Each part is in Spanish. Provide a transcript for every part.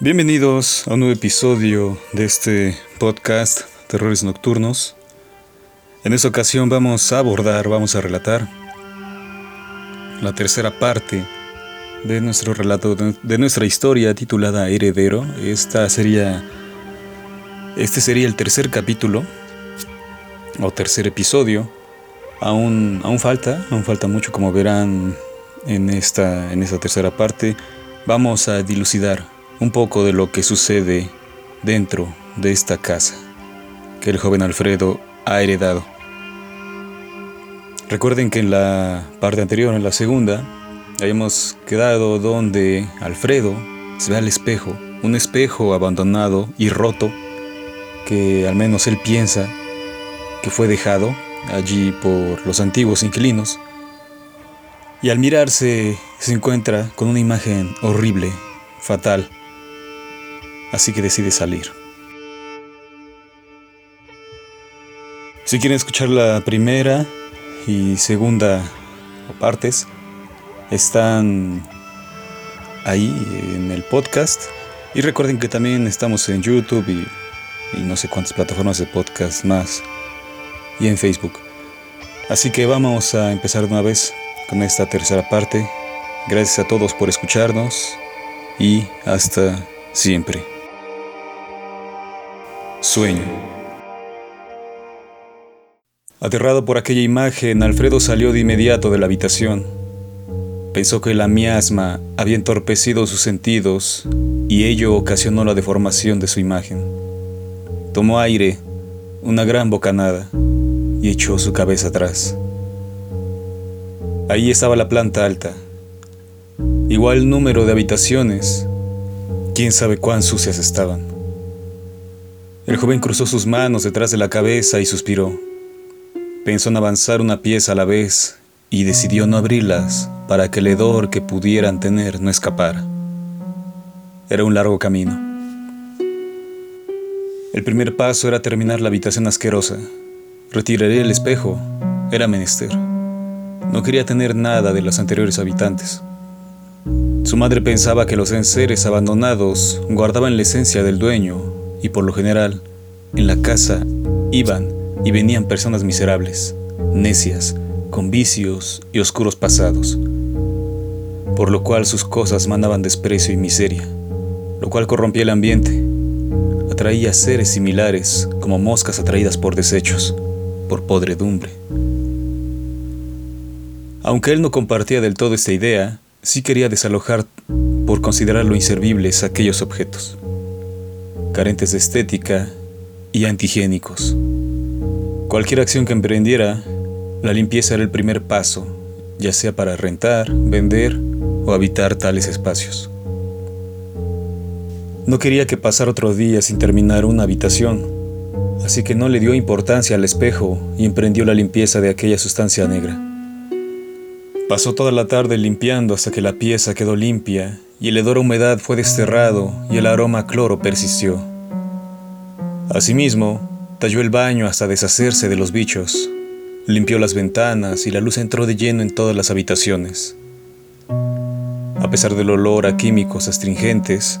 Bienvenidos a un nuevo episodio de este podcast Terrores Nocturnos. En esta ocasión vamos a abordar, vamos a relatar la tercera parte de nuestro relato, de nuestra historia titulada Heredero. Esta sería, este sería el tercer capítulo o tercer episodio. Aún, aún falta, aún falta mucho como verán en esta, en esta tercera parte. Vamos a dilucidar un poco de lo que sucede dentro de esta casa que el joven Alfredo ha heredado. Recuerden que en la parte anterior, en la segunda, habíamos quedado donde Alfredo se ve al espejo, un espejo abandonado y roto que al menos él piensa que fue dejado allí por los antiguos inquilinos. Y al mirarse se encuentra con una imagen horrible, fatal, así que decide salir. Si quieren escuchar la primera y segunda partes, están ahí en el podcast. Y recuerden que también estamos en YouTube y, no sé cuántas plataformas de podcast más. Y en Facebook. Así que vamos a empezar de una vez con esta tercera parte. Gracias a todos por escucharnos y hasta siempre. Sueño. Aterrado por aquella imagen, Alfredo salió de inmediato de la habitación. Pensó que la miasma había entorpecido sus sentidos y ello ocasionó la deformación de su imagen. Tomó aire, una gran bocanada, y echó su cabeza atrás. Ahí estaba la planta alta. Igual número de habitaciones. Quién sabe cuán sucias estaban. El joven cruzó sus manos detrás de la cabeza y suspiró. Pensó en avanzar una pieza a la vez y decidió no abrirlas para que el hedor que pudieran tener no escapara. Era un largo camino. El primer paso era terminar la habitación asquerosa. Retiraría el espejo. Era menester. No quería tener nada de los anteriores habitantes. Su madre pensaba que los enseres abandonados guardaban la esencia del dueño y por lo general, en la casa iban y venían personas miserables, necias, con vicios y oscuros pasados, por lo cual sus cosas mandaban desprecio y miseria, lo cual corrompía el ambiente, atraía seres similares como moscas atraídas por desechos, por podredumbre. Aunque él no compartía del todo esta idea, sí quería desalojar por considerarlo inservibles aquellos objetos carentes de estética y antihigiénicos. Cualquier acción que emprendiera, la limpieza era el primer paso, ya sea para rentar, vender o habitar tales espacios. No quería que pasara otro día sin terminar una habitación, así que no le dio importancia al espejo y emprendió la limpieza de aquella sustancia negra. Pasó toda la tarde limpiando hasta que la pieza quedó limpia y el hedor a humedad fue desterrado y el aroma a cloro persistió. Asimismo, talló el baño hasta deshacerse de los bichos, limpió las ventanas y la luz entró de lleno en todas las habitaciones. A pesar del olor a químicos astringentes,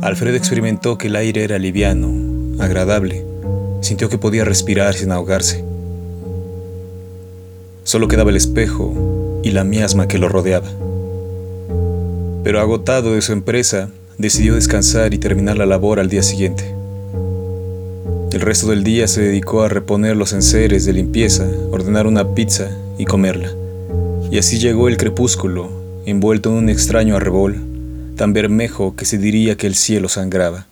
Alfredo experimentó que el aire era liviano, agradable, sintió que podía respirar sin ahogarse. Solo quedaba el espejo y la miasma que lo rodeaba pero agotado de su empresa, decidió descansar y terminar la labor al día siguiente. El resto del día se dedicó a reponer los enseres de limpieza, ordenar una pizza y comerla. Y así llegó el crepúsculo, envuelto en un extraño arrebol, tan bermejo que se diría que el cielo sangraba.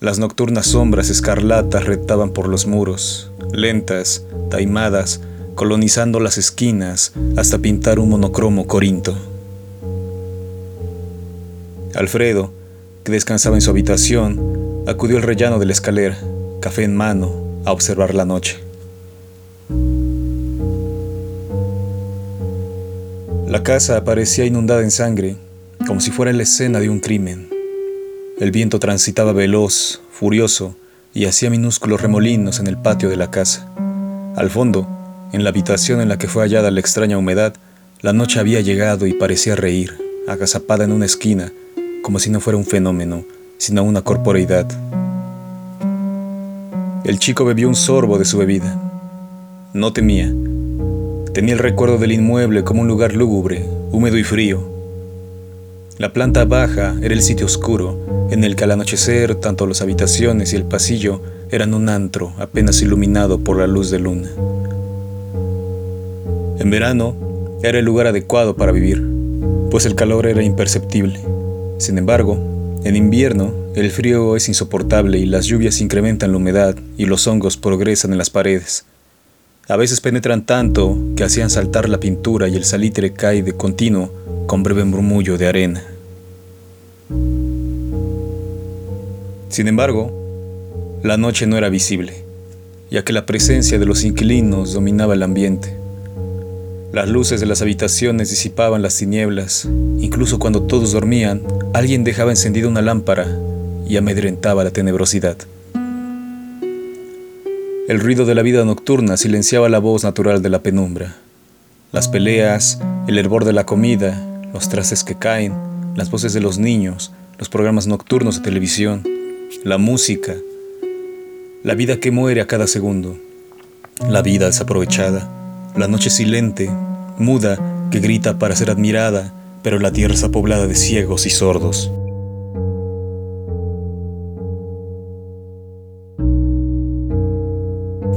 Las nocturnas sombras escarlatas retaban por los muros, lentas, taimadas, colonizando las esquinas hasta pintar un monocromo corinto. Alfredo, que descansaba en su habitación, acudió al rellano de la escalera, café en mano, a observar la noche. La casa parecía inundada en sangre, como si fuera la escena de un crimen. El viento transitaba veloz, furioso, y hacía minúsculos remolinos en el patio de la casa. Al fondo, en la habitación en la que fue hallada la extraña humedad, la noche había llegado y parecía reír, agazapada en una esquina, como si no fuera un fenómeno, sino una corporeidad. El chico bebió un sorbo de su bebida. No temía. Tenía el recuerdo del inmueble como un lugar lúgubre, húmedo y frío. La planta baja era el sitio oscuro, en el que al anochecer tanto las habitaciones y el pasillo eran un antro apenas iluminado por la luz de luna. En verano era el lugar adecuado para vivir, pues el calor era imperceptible. Sin embargo, en invierno el frío es insoportable y las lluvias incrementan la humedad y los hongos progresan en las paredes. A veces penetran tanto que hacían saltar la pintura y el salitre cae de continuo con breve murmullo de arena. Sin embargo, la noche no era visible, ya que la presencia de los inquilinos dominaba el ambiente. Las luces de las habitaciones disipaban las tinieblas. Incluso cuando todos dormían, alguien dejaba encendida una lámpara y amedrentaba la tenebrosidad. El ruido de la vida nocturna silenciaba la voz natural de la penumbra. Las peleas, el hervor de la comida, los trastes que caen, las voces de los niños, los programas nocturnos de televisión, la música, la vida que muere a cada segundo, la vida desaprovechada la noche silente, muda, que grita para ser admirada, pero la tierra está poblada de ciegos y sordos.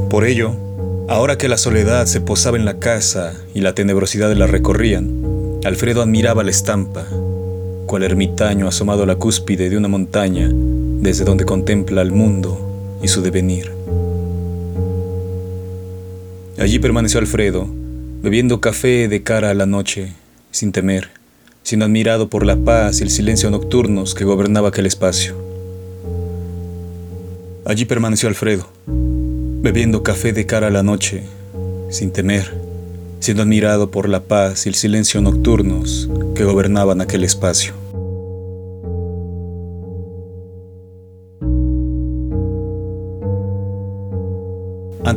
Por ello, ahora que la soledad se posaba en la casa y la tenebrosidad la recorrían, Alfredo admiraba la estampa, cual ermitaño asomado a la cúspide de una montaña, desde donde contempla el mundo y su devenir. Allí permaneció Alfredo, bebiendo café de cara a la noche, sin temer, sino admirado por la paz y el silencio nocturnos que gobernaba aquel espacio. Allí permaneció Alfredo, bebiendo café de cara a la noche, sin temer, siendo admirado por la paz y el silencio nocturnos que gobernaban aquel espacio.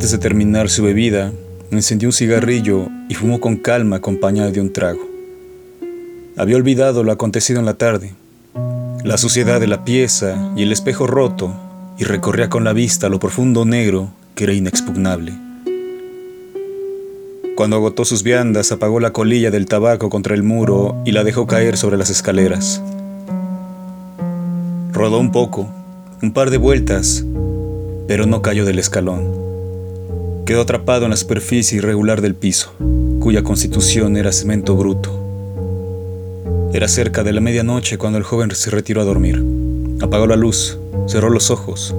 Antes de terminar su bebida, encendió un cigarrillo y fumó con calma acompañado de un trago. Había olvidado lo acontecido en la tarde, la suciedad de la pieza y el espejo roto, y recorría con la vista lo profundo negro que era inexpugnable. Cuando agotó sus viandas, apagó la colilla del tabaco contra el muro y la dejó caer sobre las escaleras. Rodó un poco, un par de vueltas, pero no cayó del escalón. Quedó atrapado en la superficie irregular del piso, cuya constitución era cemento bruto. Era cerca de la medianoche cuando el joven se retiró a dormir. Apagó la luz, cerró los ojos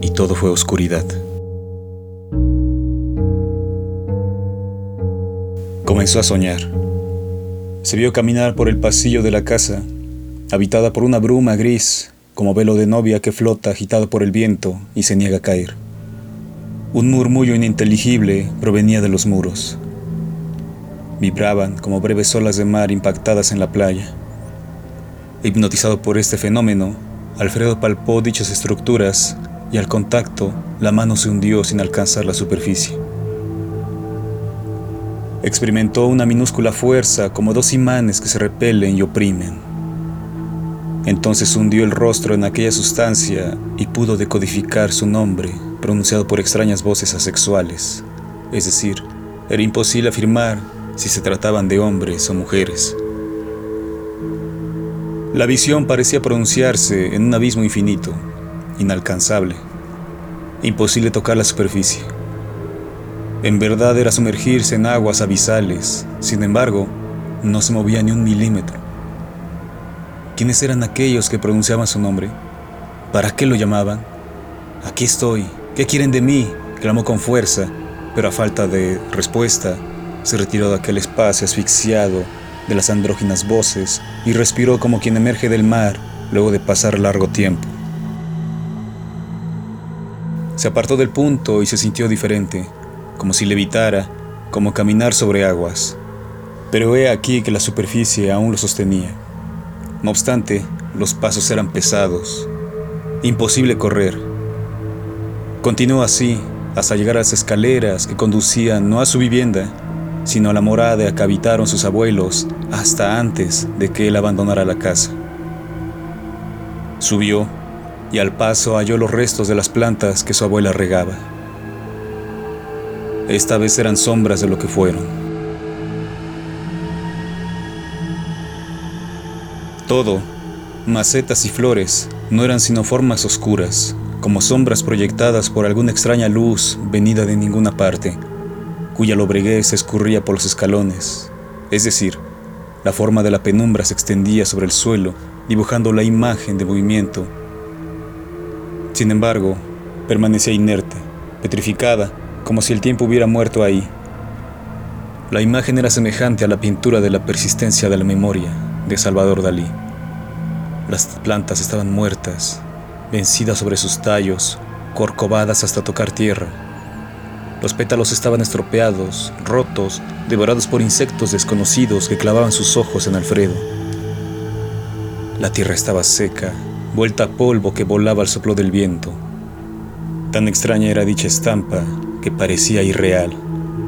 y todo fue oscuridad. Comenzó a soñar. Se vio caminar por el pasillo de la casa, habitada por una bruma gris, como velo de novia que flota agitado por el viento y se niega a caer. Un murmullo ininteligible provenía de los muros. Vibraban como breves olas de mar impactadas en la playa. Hipnotizado por este fenómeno, Alfredo palpó dichas estructuras y al contacto la mano se hundió sin alcanzar la superficie. Experimentó una minúscula fuerza como dos imanes que se repelen y oprimen. Entonces hundió el rostro en aquella sustancia y pudo decodificar su nombre pronunciado por extrañas voces asexuales, es decir, era imposible afirmar si se trataban de hombres o mujeres. La visión parecía pronunciarse en un abismo infinito, inalcanzable, imposible tocar la superficie. En verdad era sumergirse en aguas abisales, sin embargo, no se movía ni un milímetro. ¿Quiénes eran aquellos que pronunciaban su nombre? ¿Para qué lo llamaban? Aquí estoy, ¿Qué quieren de mí? clamó con fuerza, pero a falta de respuesta, se retiró de aquel espacio asfixiado de las andróginas voces y respiró como quien emerge del mar luego de pasar largo tiempo. Se apartó del punto y se sintió diferente, como si levitara, como caminar sobre aguas. Pero he aquí que la superficie aún lo sostenía. No obstante, los pasos eran pesados. Imposible correr. Continuó así hasta llegar a las escaleras que conducían no a su vivienda, sino a la morada que habitaron sus abuelos hasta antes de que él abandonara la casa. Subió y al paso halló los restos de las plantas que su abuela regaba. Esta vez eran sombras de lo que fueron. Todo, macetas y flores, no eran sino formas oscuras, como sombras proyectadas por alguna extraña luz venida de ninguna parte, cuya lobreguez escurría por los escalones, es decir, la forma de la penumbra se extendía sobre el suelo, dibujando la imagen de movimiento. Sin embargo, permanecía inerte, petrificada, como si el tiempo hubiera muerto ahí. La imagen era semejante a la pintura de la persistencia de la memoria de Salvador Dalí. Las plantas estaban muertas, vencidas sobre sus tallos, corcovadas hasta tocar tierra. Los pétalos estaban estropeados, rotos, devorados por insectos desconocidos que clavaban sus ojos en Alfredo. La tierra estaba seca, vuelta a polvo que volaba al soplo del viento. Tan extraña era dicha estampa que parecía irreal,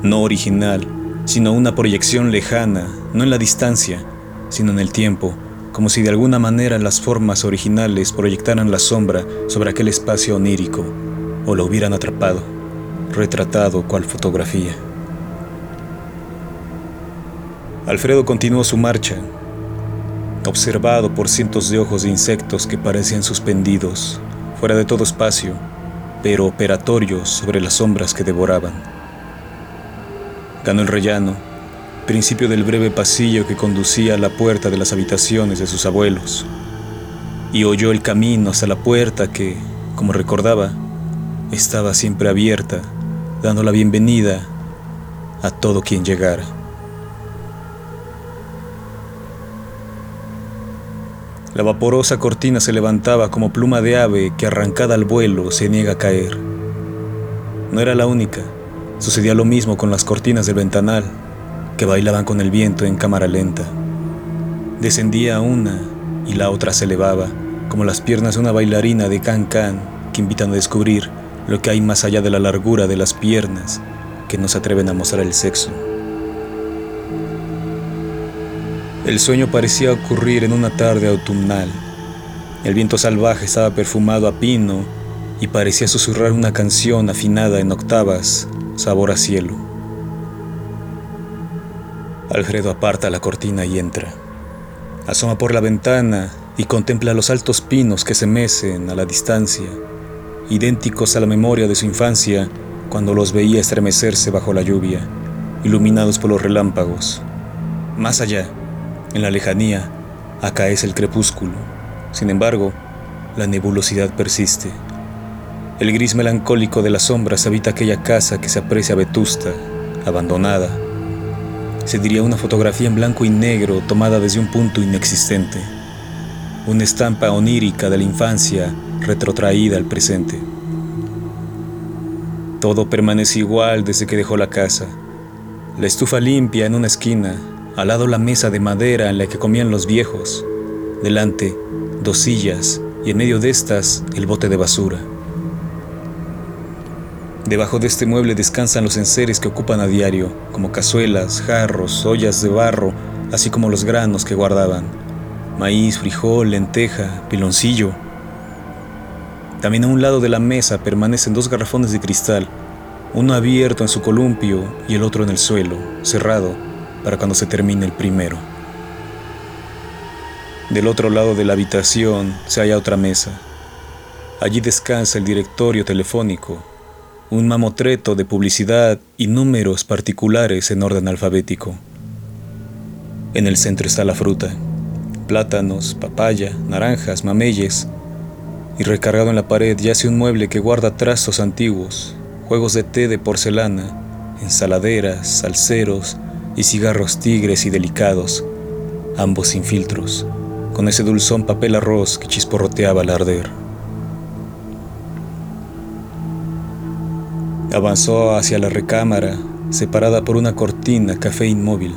no original, sino una proyección lejana, no en la distancia, sino en el tiempo, como si de alguna manera las formas originales proyectaran la sombra sobre aquel espacio onírico, o lo hubieran atrapado, retratado cual fotografía. Alfredo continuó su marcha, observado por cientos de ojos de insectos que parecían suspendidos, fuera de todo espacio, pero operatorios sobre las sombras que devoraban. Ganó el rellano, principio del breve pasillo que conducía a la puerta de las habitaciones de sus abuelos, y oyó el camino hasta la puerta que, como recordaba, estaba siempre abierta, dando la bienvenida a todo quien llegara. La vaporosa cortina se levantaba como pluma de ave que arrancada al vuelo se niega a caer. No era la única, sucedía lo mismo con las cortinas del ventanal, que bailaban con el viento en cámara lenta. Descendía una y la otra se elevaba, como las piernas de una bailarina de can-can que invitan a descubrir lo que hay más allá de la largura de las piernas que no se atreven a mostrar el sexo. El sueño parecía ocurrir en una tarde autumnal. El viento salvaje estaba perfumado a pino y parecía susurrar una canción afinada en octavas, sabor a cielo. Alfredo aparta la cortina y entra. Asoma por la ventana y contempla los altos pinos que se mecen a la distancia, idénticos a la memoria de su infancia cuando los veía estremecerse bajo la lluvia, iluminados por los relámpagos. Más allá, en la lejanía, acaece el crepúsculo. Sin embargo, la nebulosidad persiste. El gris melancólico de las sombras habita aquella casa que se aprecia vetusta, abandonada, se diría una fotografía en blanco y negro tomada desde un punto inexistente, una estampa onírica de la infancia retrotraída al presente. Todo permanece igual desde que dejó la casa. La estufa limpia en una esquina, al lado la mesa de madera en la que comían los viejos, delante dos sillas y en medio de estas el bote de basura. Debajo de este mueble descansan los enseres que ocupan a diario, como cazuelas, jarros, ollas de barro, así como los granos que guardaban. Maíz, frijol, lenteja, piloncillo. También a un lado de la mesa permanecen dos garrafones de cristal, uno abierto en su columpio y el otro en el suelo, cerrado, para cuando se termine el primero. Del otro lado de la habitación se halla otra mesa. Allí descansa el directorio telefónico, un mamotreto de publicidad y números particulares en orden alfabético. En el centro está la fruta, plátanos, papaya, naranjas, mameyes, y recargado en la pared yace un mueble que guarda trastos antiguos, juegos de té de porcelana, ensaladeras, salseros y cigarros tigres y delicados, ambos sin filtros, con ese dulzón papel arroz que chisporroteaba al arder. Avanzó hacia la recámara, separada por una cortina café inmóvil.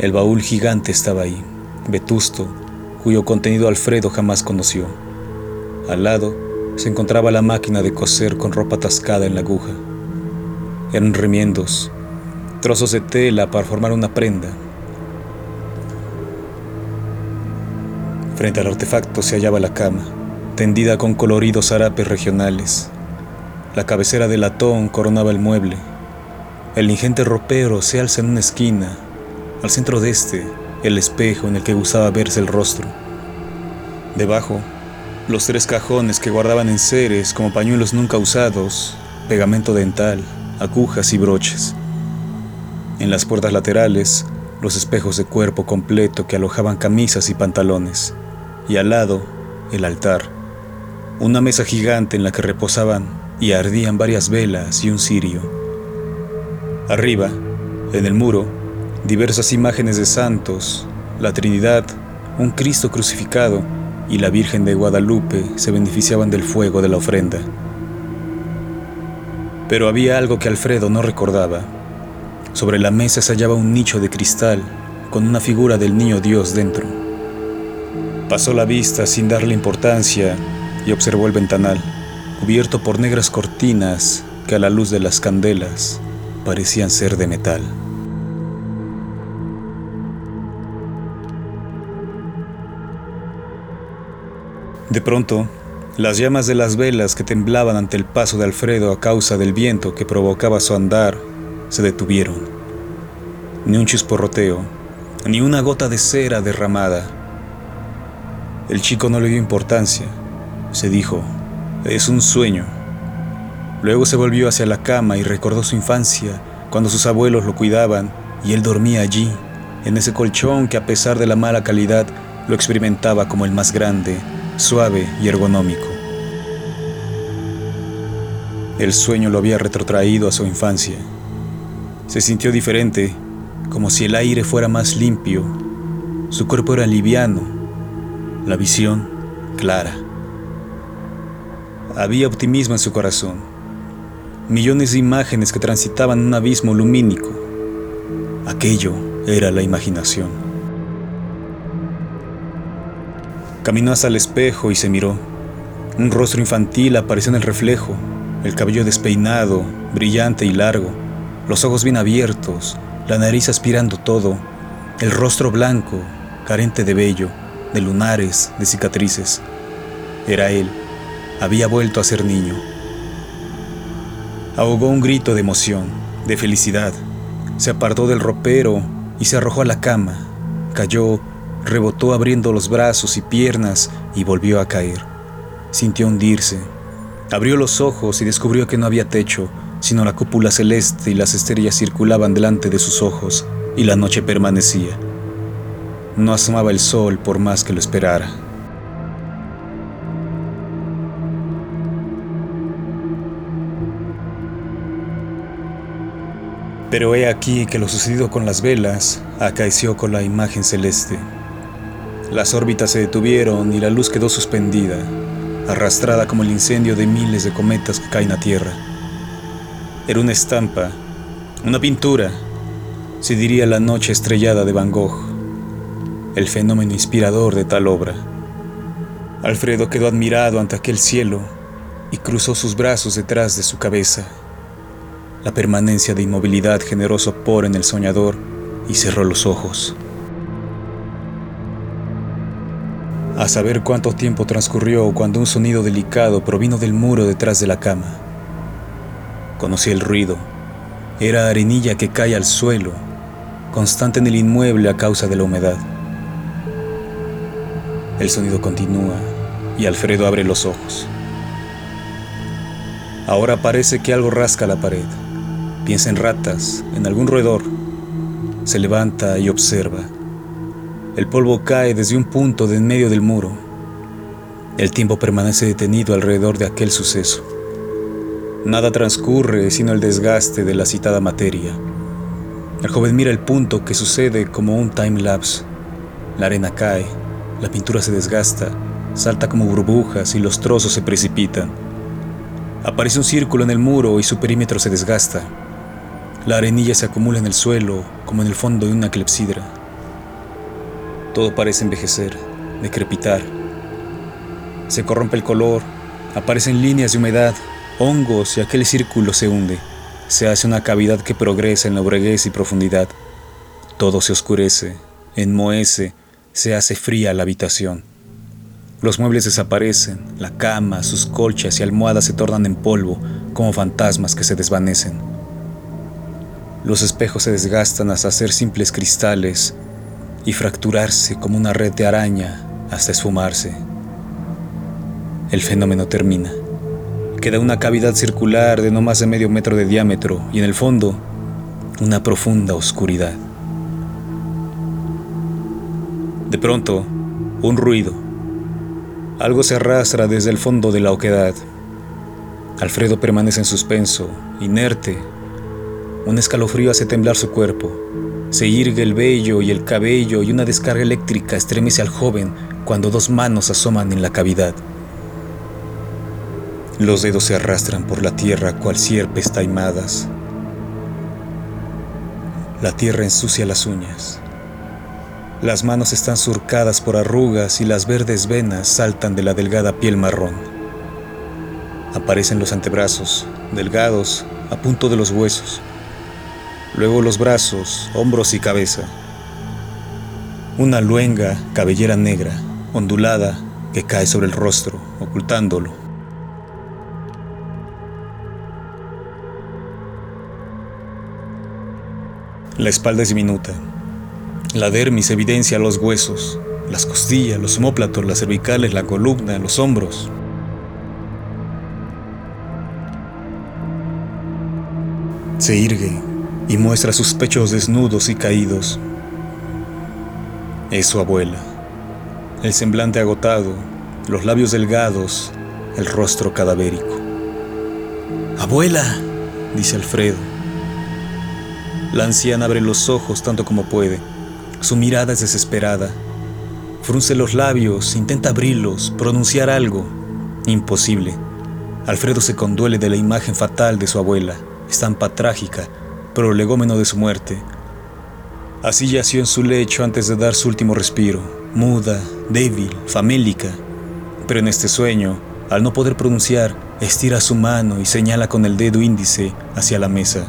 El baúl gigante estaba ahí, vetusto, cuyo contenido Alfredo jamás conoció. Al lado se encontraba la máquina de coser con ropa atascada en la aguja. Eran remiendos, trozos de tela para formar una prenda. Frente al artefacto se hallaba la cama, tendida con coloridos harapes regionales. La cabecera de latón coronaba el mueble. El ingente ropero se alza en una esquina. Al centro de este, el espejo en el que gustaba verse el rostro. Debajo, los tres cajones que guardaban enseres como pañuelos nunca usados, pegamento dental, agujas y broches. En las puertas laterales, los espejos de cuerpo completo que alojaban camisas y pantalones. Y al lado, el altar. Una mesa gigante en la que reposaban y ardían varias velas y un cirio. Arriba, en el muro, diversas imágenes de santos, la Trinidad, un Cristo crucificado y la Virgen de Guadalupe se beneficiaban del fuego de la ofrenda. Pero había algo que Alfredo no recordaba. Sobre la mesa se hallaba un nicho de cristal con una figura del niño Dios dentro. Pasó la vista sin darle importancia y observó el ventanal, cubierto por negras cortinas que a la luz de las candelas parecían ser de metal. De pronto, las llamas de las velas que temblaban ante el paso de Alfredo a causa del viento que provocaba su andar se detuvieron. Ni un chisporroteo, ni una gota de cera derramada. El chico no le dio importancia. Se dijo, es un sueño. Luego se volvió hacia la cama y recordó su infancia, cuando sus abuelos lo cuidaban y él dormía allí, en ese colchón que a pesar de la mala calidad lo experimentaba como el más grande suave y ergonómico. El sueño lo había retrotraído a su infancia. Se sintió diferente, como si el aire fuera más limpio. Su cuerpo era liviano, la visión clara. Había optimismo en su corazón. Millones de imágenes que transitaban un abismo lumínico. Aquello era la imaginación. Caminó hasta el espejo y se miró. Un rostro infantil apareció en el reflejo, el cabello despeinado, brillante y largo, los ojos bien abiertos, la nariz aspirando todo, el rostro blanco, carente de vello, de lunares, de cicatrices. Era él, había vuelto a ser niño. Ahogó un grito de emoción, de felicidad. Se apartó del ropero y se arrojó a la cama. Cayó Rebotó abriendo los brazos y piernas y volvió a caer. Sintió hundirse. Abrió los ojos y descubrió que no había techo, sino la cúpula celeste y las estrellas circulaban delante de sus ojos y la noche permanecía. No asomaba el sol por más que lo esperara. Pero he aquí que lo sucedido con las velas acaeció con la imagen celeste. Las órbitas se detuvieron y la luz quedó suspendida, arrastrada como el incendio de miles de cometas que caen a tierra. Era una estampa, una pintura, se diría la noche estrellada de Van Gogh, el fenómeno inspirador de tal obra. Alfredo quedó admirado ante aquel cielo y cruzó sus brazos detrás de su cabeza. La permanencia de inmovilidad generó sopor en el soñador y cerró los ojos. a saber cuánto tiempo transcurrió cuando un sonido delicado provino del muro detrás de la cama. Conocí el ruido. Era arenilla que cae al suelo, constante en el inmueble a causa de la humedad. El sonido continúa y Alfredo abre los ojos. Ahora parece que algo rasca la pared. Piensa en ratas, en algún roedor. Se levanta y observa. El polvo cae desde un punto de en medio del muro. El tiempo permanece detenido alrededor de aquel suceso. Nada transcurre sino el desgaste de la citada materia. El joven mira el punto que sucede como un time lapse. La arena cae, la pintura se desgasta, salta como burbujas y los trozos se precipitan. Aparece un círculo en el muro y su perímetro se desgasta. La arenilla se acumula en el suelo como en el fondo de una clepsidra. Todo parece envejecer, decrepitar. Se corrompe el color, aparecen líneas de humedad, hongos y aquel círculo se hunde. Se hace una cavidad que progresa en la breguez y profundidad. Todo se oscurece, enmohece, se hace fría la habitación. Los muebles desaparecen, la cama, sus colchas y almohadas se tornan en polvo como fantasmas que se desvanecen. Los espejos se desgastan hasta ser simples cristales y fracturarse como una red de araña hasta esfumarse. El fenómeno termina. Queda una cavidad circular de no más de medio metro de diámetro y en el fondo una profunda oscuridad. De pronto, un ruido algo se arrastra desde el fondo de la oquedad. Alfredo permanece en suspenso, inerte. Un escalofrío hace temblar su cuerpo. Se irgue el vello y el cabello y una descarga eléctrica estremece al joven cuando dos manos asoman en la cavidad. Los dedos se arrastran por la tierra cual sierpes taimadas. La tierra ensucia las uñas. Las manos están surcadas por arrugas y las verdes venas saltan de la delgada piel marrón. Aparecen los antebrazos, delgados, a punto de los huesos. Luego los brazos, hombros y cabeza. Una luenga, cabellera negra, ondulada, que cae sobre el rostro, ocultándolo. La espalda es diminuta, la dermis evidencia los huesos, las costillas, los homóplatos, las cervicales, la columna, los hombros. Se irgue y muestra sus pechos desnudos y caídos. Es su abuela. El semblante agotado, los labios delgados, el rostro cadavérico. Abuela, dice Alfredo. La anciana abre los ojos tanto como puede su mirada es desesperada. Frunce los labios, intenta abrirlos, pronunciar algo. Imposible. Alfredo se conduele de la imagen fatal de su abuela, estampa trágica, prolegómeno de su muerte. Así yació en su lecho antes de dar su último respiro, muda, débil, famélica. Pero en este sueño, al no poder pronunciar, estira su mano y señala con el dedo índice hacia la mesa,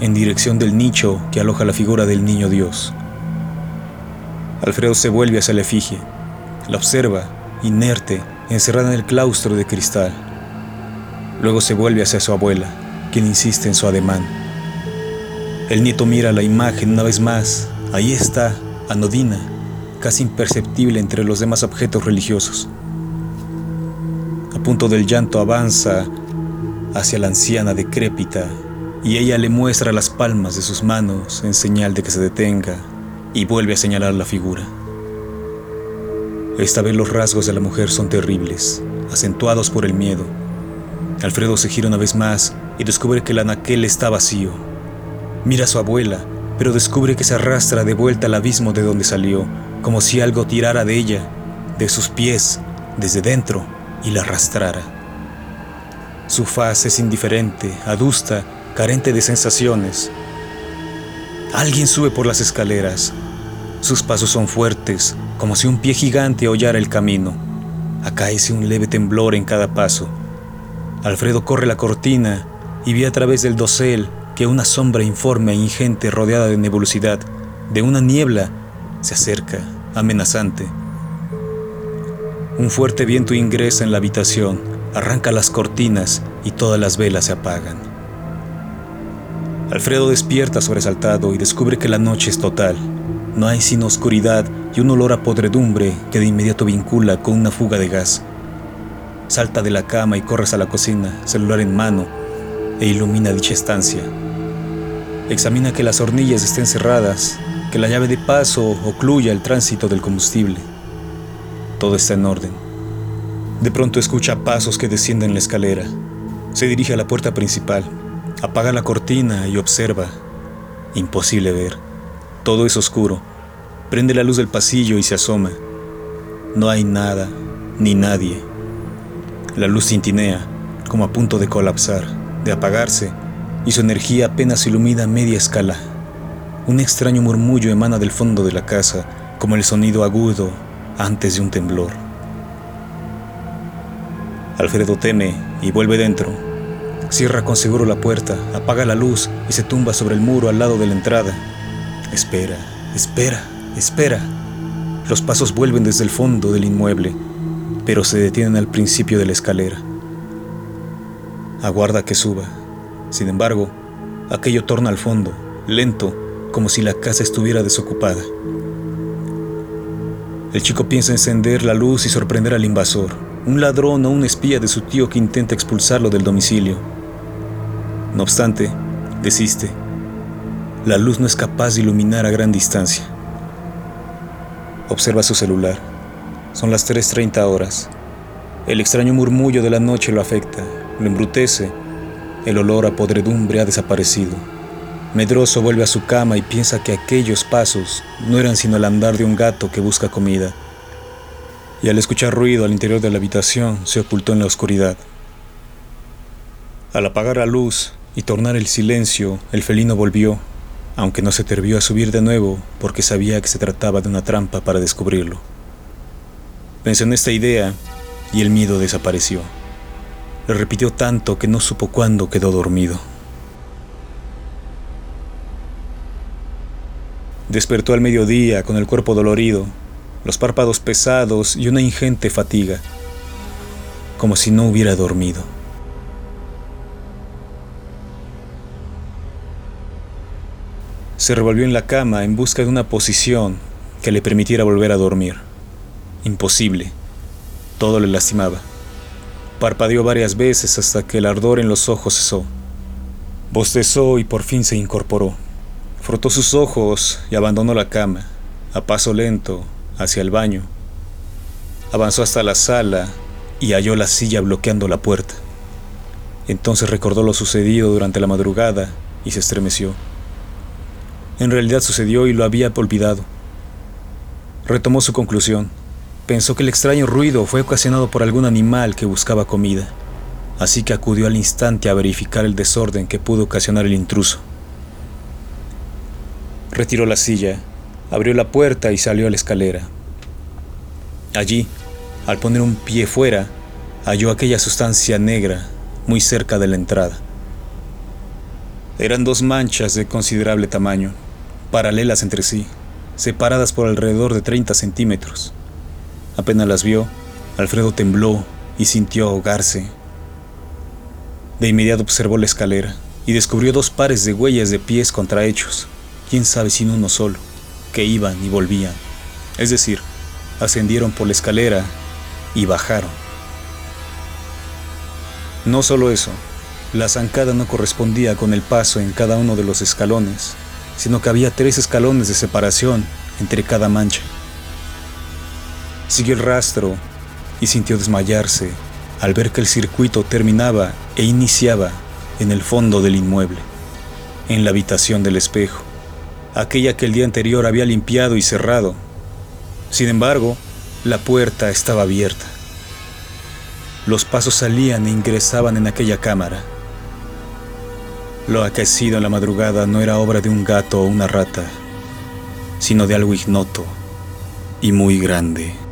en dirección del nicho que aloja la figura del niño Dios. Alfredo se vuelve hacia la efigie. La observa, inerte, encerrada en el claustro de cristal. Luego se vuelve hacia su abuela, quien insiste en su ademán. El nieto mira la imagen una vez más. Ahí está, anodina, casi imperceptible entre los demás objetos religiosos. A punto del llanto avanza hacia la anciana decrépita y ella le muestra las palmas de sus manos en señal de que se detenga y vuelve a señalar la figura. Esta vez los rasgos de la mujer son terribles, acentuados por el miedo. Alfredo se gira una vez más y descubre que el anaquel está vacío. Mira a su abuela, pero descubre que se arrastra de vuelta al abismo de donde salió, como si algo tirara de ella, de sus pies, desde dentro, y la arrastrara. Su faz es indiferente, adusta, carente de sensaciones. Alguien sube por las escaleras, sus pasos son fuertes, como si un pie gigante hollara el camino. Acaece un leve temblor en cada paso. Alfredo corre la cortina y ve a través del dosel que una sombra informe e ingente rodeada de nebulosidad, de una niebla, se acerca, amenazante. Un fuerte viento ingresa en la habitación, arranca las cortinas y todas las velas se apagan. Alfredo despierta sobresaltado y descubre que la noche es total. No hay sino oscuridad y un olor a podredumbre que de inmediato vincula con una fuga de gas. Salta de la cama y corres a la cocina, celular en mano, e ilumina dicha estancia. Examina que las hornillas estén cerradas, que la llave de paso ocluya el tránsito del combustible. Todo está en orden. De pronto escucha pasos que descienden la escalera. Se dirige a la puerta principal, apaga la cortina y observa. Imposible ver. Todo es oscuro. Prende la luz del pasillo y se asoma. No hay nada, ni nadie. La luz tintinea, como a punto de colapsar, de apagarse, y su energía apenas ilumina media escala. Un extraño murmullo emana del fondo de la casa, como el sonido agudo antes de un temblor. Alfredo teme y vuelve dentro. Cierra con seguro la puerta, apaga la luz y se tumba sobre el muro al lado de la entrada. Espera, espera, espera. Los pasos vuelven desde el fondo del inmueble. pero se detienen al principio de la escalera. Aguarda que suba. Sin embargo, aquello torna al fondo, lento, como si la casa estuviera desocupada. El chico piensa encender la luz y sorprender al invasor, un ladrón o un espía de su tío que intenta expulsarlo del domicilio. No obstante, desiste. La luz no es capaz de iluminar a gran distancia. Observa su celular. Son las 3.30 horas. El extraño murmullo de la noche lo afecta, lo embrutece. El olor a podredumbre ha desaparecido. Medroso vuelve a su cama y piensa que aquellos pasos no eran sino el andar de un gato que busca comida y al escuchar ruido al interior de la habitación se ocultó en la oscuridad. Al apagar la luz y tornar el silencio, el felino volvió, aunque no se atrevió a subir de nuevo porque sabía que se trataba de una trampa para descubrirlo. Pensó en esta idea y el miedo desapareció. Le repitió tanto que no supo cuándo quedó dormido. Despertó al mediodía con el cuerpo dolorido los párpados pesados y una ingente fatiga, como si no hubiera dormido. Se revolvió en la cama en busca de una posición que le permitiera volver a dormir. Imposible. Todo le lastimaba. Parpadeó varias veces hasta que el ardor en los ojos cesó. Bostezó y por fin se incorporó. Frotó sus ojos y abandonó la cama, a paso lento, hacia el baño. Avanzó hasta la sala y halló la silla bloqueando la puerta. Entonces recordó lo sucedido durante la madrugada y se estremeció. En realidad sucedió y lo había olvidado. Retomó su conclusión. Pensó que el extraño ruido fue ocasionado por algún animal que buscaba comida, así que acudió al instante a verificar el desorden que pudo ocasionar el intruso. Retiró la silla Abrió la puerta y salió a la escalera. Allí, al poner un pie fuera, halló aquella sustancia negra muy cerca de la entrada. Eran dos manchas de considerable tamaño, paralelas entre sí, separadas por alrededor de 30 centímetros. Apenas las vio, Alfredo tembló y sintió ahogarse. De inmediato observó la escalera y descubrió dos pares de huellas de pies contrahechos, quién sabe si uno solo que iban y volvían. Es decir, ascendieron por la escalera y bajaron. No solo eso, la zancada no correspondía con el paso en cada uno de los escalones, sino que había tres escalones de separación entre cada mancha. Siguió el rastro y sintió desmayarse al ver que el circuito terminaba e iniciaba en el fondo del inmueble, en la habitación del espejo aquella que el día anterior había limpiado y cerrado. Sin embargo, la puerta estaba abierta. Los pasos salían e ingresaban en aquella cámara. Lo aquecido en la madrugada no era obra de un gato o una rata, sino de algo ignoto y muy grande.